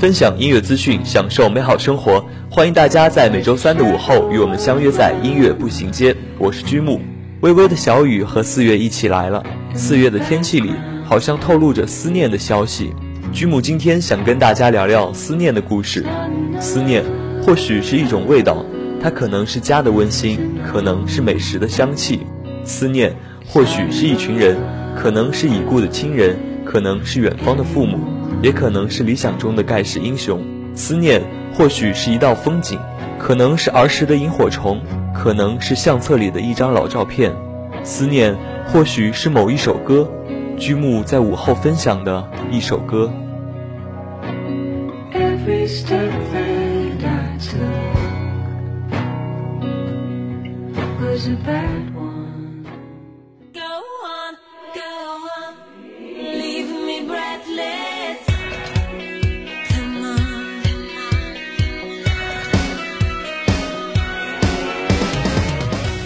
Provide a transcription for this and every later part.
分享音乐资讯，享受美好生活。欢迎大家在每周三的午后与我们相约在音乐步行街。我是居木。微微的小雨和四月一起来了。四月的天气里，好像透露着思念的消息。居木今天想跟大家聊聊思念的故事。思念或许是一种味道，它可能是家的温馨，可能是美食的香气。思念或许是一群人，可能是已故的亲人，可能是远方的父母。也可能是理想中的盖世英雄，思念或许是一道风景，可能是儿时的萤火虫，可能是相册里的一张老照片，思念或许是某一首歌，居木在午后分享的一首歌。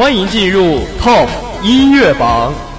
欢迎进入 TOP 音乐榜。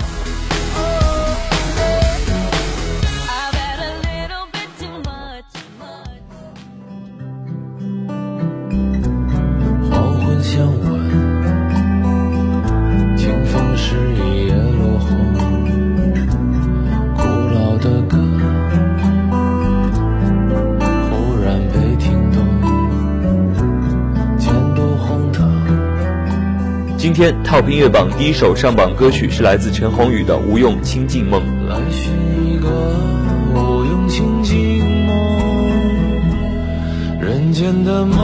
天 TOP 音乐榜第一首上榜歌曲是来自陈鸿宇的《无用清净梦》。来寻一个无用清净梦，人间的梦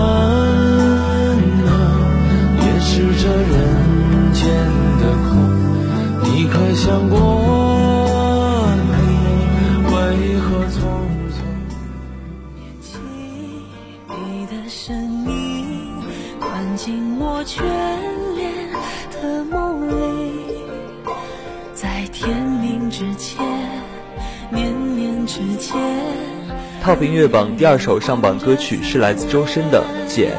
音乐榜第二首上榜歌曲是来自周深的《简》。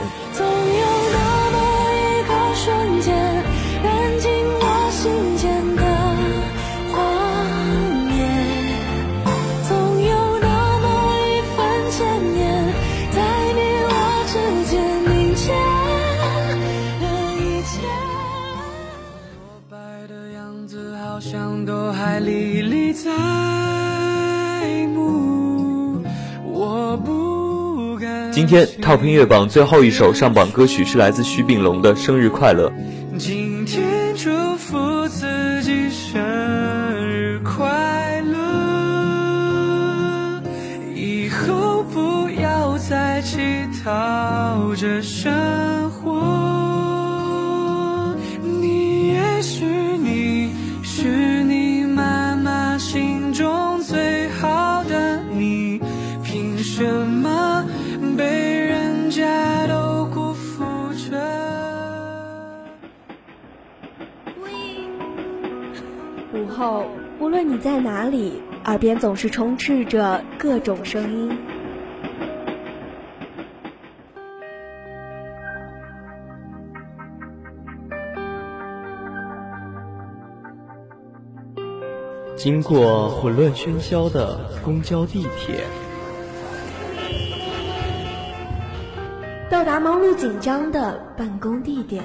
今天 TOP 音乐榜最后一首上榜歌曲是来自徐秉龙的《生日快乐》。今天祝福自己生日快乐，以后不要再乞讨着生活。午后，无论你在哪里，耳边总是充斥着各种声音。经过混乱喧嚣的公交、地铁，到达忙碌紧张的办公地点，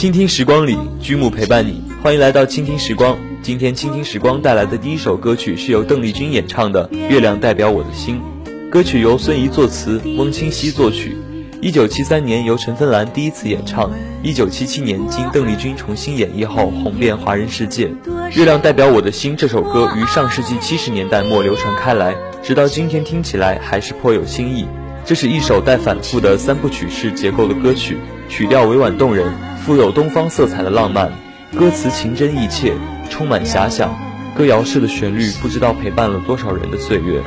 倾听时光里，居木陪伴你，欢迎来到倾听时光。今天倾听时光带来的第一首歌曲是由邓丽君演唱的《月亮代表我的心》，歌曲由孙怡作词，翁清溪作曲。一九七三年由陈芬兰第一次演唱，一九七七年经邓丽君重新演绎后红遍华人世界。《月亮代表我的心》这首歌于上世纪七十年代末流传开来，直到今天听起来还是颇有新意。这是一首带反复的三部曲式结构的歌曲，曲调委婉动人。富有东方色彩的浪漫，歌词情真意切，充满遐想。歌谣式的旋律，不知道陪伴了多少人的岁月。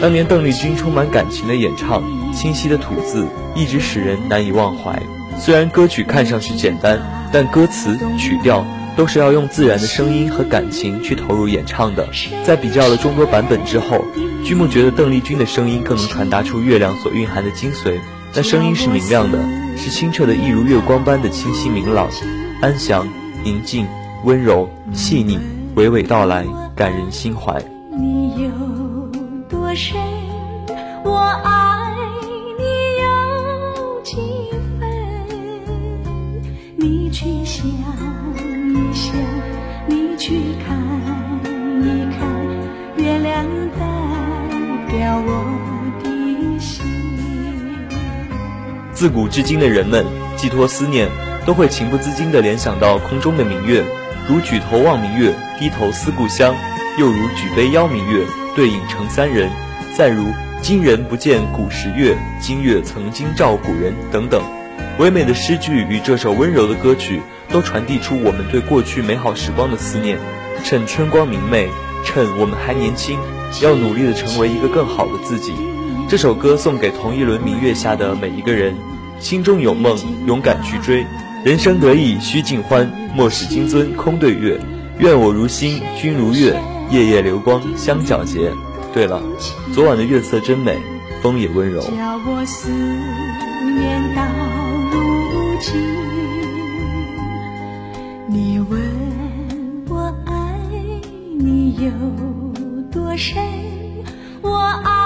当年邓丽君充满感情的演唱，清晰的吐字，一直使人难以忘怀。虽然歌曲看上去简单，但歌词曲调都是要用自然的声音和感情去投入演唱的。在比较了众多版本之后，剧目觉得邓丽君的声音更能传达出月亮所蕴含的精髓。那声音是明亮的，是清澈的，一如月光般的清晰明朗，安详、宁静、温柔、细腻，娓娓道来，感人心怀。你有多深，我爱你有几分？你去想一想，你去看一看，月亮代表我。自古至今的人们寄托思念，都会情不自禁地联想到空中的明月，如举头望明月，低头思故乡；又如举杯邀明月，对影成三人；再如今人不见古时月，今月曾经照古人等等。唯美的诗句与这首温柔的歌曲，都传递出我们对过去美好时光的思念。趁春光明媚，趁我们还年轻，要努力地成为一个更好的自己。这首歌送给同一轮明月下的每一个人，心中有梦，勇敢去追。人生得意须尽欢，莫使金樽空对月。愿我如星，君如月，夜夜流光相皎洁。对了，昨晚的月色真美，风也温柔。叫我思念到如今，你问我爱你有多深，我爱。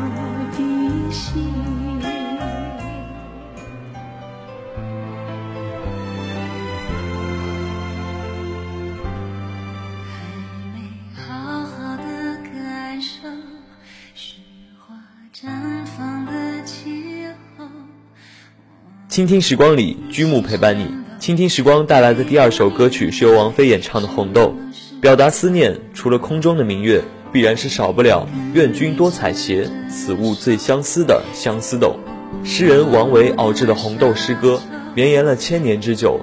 倾听时光里，居木陪伴你。倾听时光带来的第二首歌曲是由王菲演唱的《红豆》，表达思念。除了空中的明月，必然是少不了“愿君多采撷，此物最相思”的相思豆。诗人王维熬制的红豆诗歌，绵延了千年之久。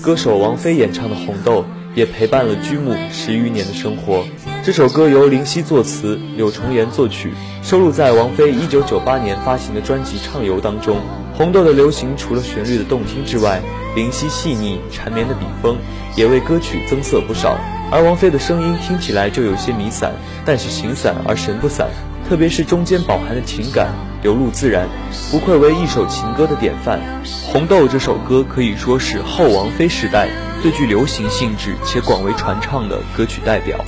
歌手王菲演唱的《红豆》，也陪伴了居木十余年的生活。这首歌由林夕作词，柳重言作曲，收录在王菲1998年发行的专辑《畅游》当中。红豆的流行，除了旋律的动听之外，灵犀细腻、缠绵的笔锋也为歌曲增色不少。而王菲的声音听起来就有些迷散，但是形散而神不散，特别是中间饱含的情感流露自然，不愧为一首情歌的典范。《红豆》这首歌可以说是后王菲时代最具流行性质且广为传唱的歌曲代表。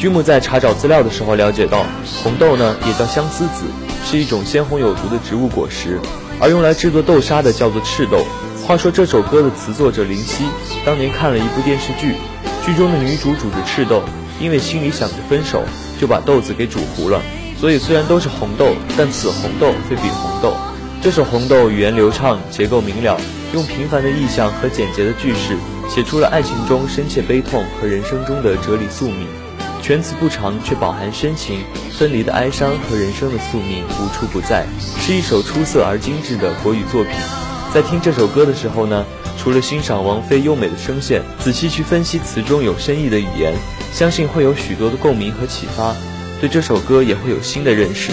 君木在查找资料的时候了解到，红豆呢也叫相思子，是一种鲜红有毒的植物果实，而用来制作豆沙的叫做赤豆。话说这首歌的词作者林夕当年看了一部电视剧，剧中的女主煮着赤豆，因为心里想着分手，就把豆子给煮糊了。所以虽然都是红豆，但此红豆非彼红豆。这首红豆语言流畅，结构明了，用平凡的意象和简洁的句式，写出了爱情中深切悲痛和人生中的哲理宿命。全词不长，却饱含深情。分离的哀伤和人生的宿命无处不在，是一首出色而精致的国语作品。在听这首歌的时候呢，除了欣赏王菲优美的声线，仔细去分析词中有深意的语言，相信会有许多的共鸣和启发，对这首歌也会有新的认识。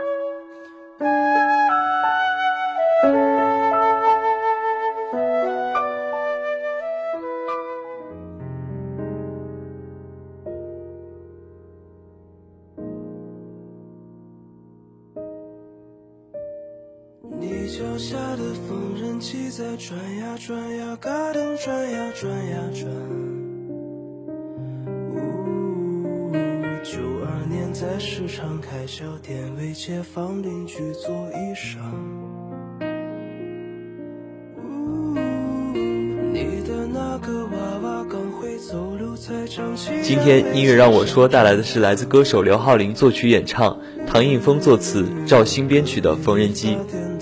开小店，为街坊邻居做衣裳。你的那个娃娃刚会走路才长。今天音乐让我说带来的是来自歌手刘浩林作曲演唱，唐映枫作词，赵鑫编曲的《缝纫机》。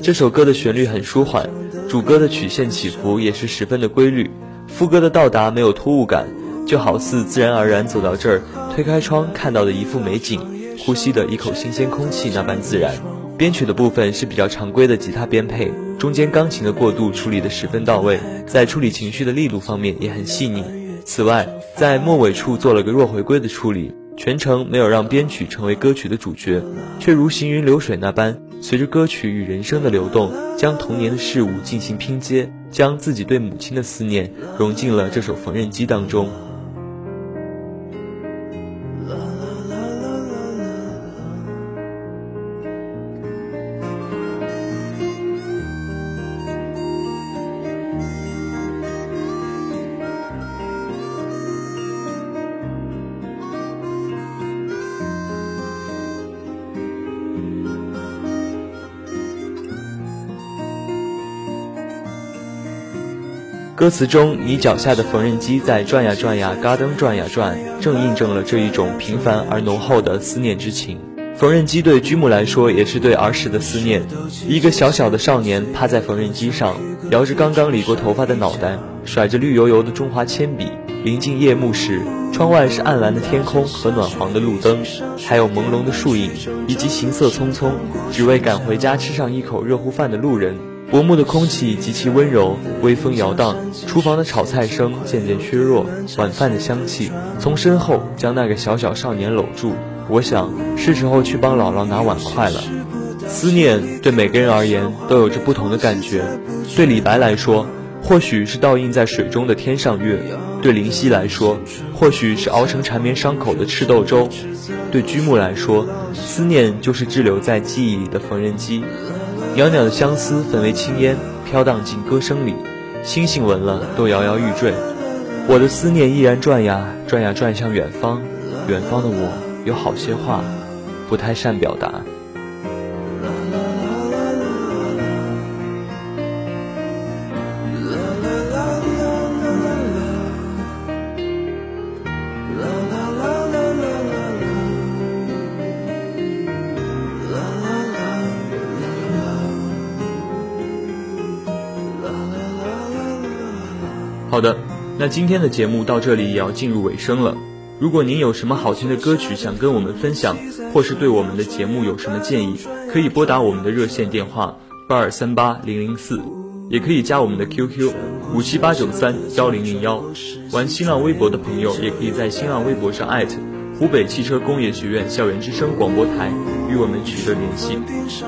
这首歌的旋律很舒缓。主歌的曲线起伏也是十分的规律，副歌的到达没有突兀感，就好似自然而然走到这儿，推开窗看到的一幅美景，呼吸的一口新鲜空气那般自然。编曲的部分是比较常规的吉他编配，中间钢琴的过渡处理的十分到位，在处理情绪的力度方面也很细腻。此外，在末尾处做了个弱回归的处理，全程没有让编曲成为歌曲的主角，却如行云流水那般。随着歌曲与人生的流动，将童年的事物进行拼接，将自己对母亲的思念融进了这首缝纫机当中。歌词中你脚下的缝纫机在转呀转呀，嘎噔转呀转，正印证了这一种平凡而浓厚的思念之情。缝纫机对居木来说，也是对儿时的思念。一个小小的少年趴在缝纫机上，摇着刚刚理过头发的脑袋，甩着绿油油的中华铅笔。临近夜幕时，窗外是暗蓝的天空和暖黄的路灯，还有朦胧的树影，以及行色匆匆，只为赶回家吃上一口热乎饭的路人。薄暮的空气极其温柔，微风摇荡，厨房的炒菜声渐渐削弱，晚饭的香气从身后将那个小小少年搂住。我想是时候去帮姥姥拿碗筷了。思念对每个人而言都有着不同的感觉。对李白来说，或许是倒映在水中的天上月；对林夕来说，或许是熬成缠绵伤口的赤豆粥；对居木来说，思念就是滞留在记忆里的缝纫机。袅袅的相思分为青烟，飘荡进歌声里，星星闻了都摇摇欲坠。我的思念依然转呀转呀转向远方，远方的我。有好些话，不太善表达。好的，那今天的节目到这里也要进入尾声了。如果您有什么好听的歌曲想跟我们分享，或是对我们的节目有什么建议，可以拨打我们的热线电话八二三八零零四，也可以加我们的 QQ 五七八九三幺零零幺。玩新浪微博的朋友，也可以在新浪微博上艾特湖北汽车工业学院校园之声广播台与我们取得联系。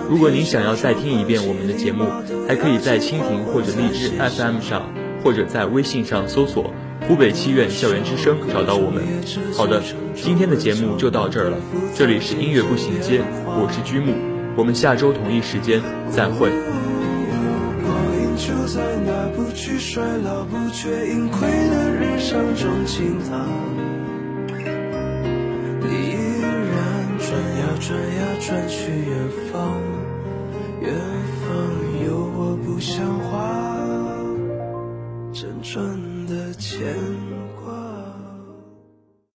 如果您想要再听一遍我们的节目，还可以在蜻蜓或者荔枝 FM 上，或者在微信上搜索。湖北七院校园之声找到我们。好的，今天的节目就到这儿了。这里是音乐步行街，我是居木，我们下周同一时间再会。转呀转去远方，远方有我不像话，赚的钱。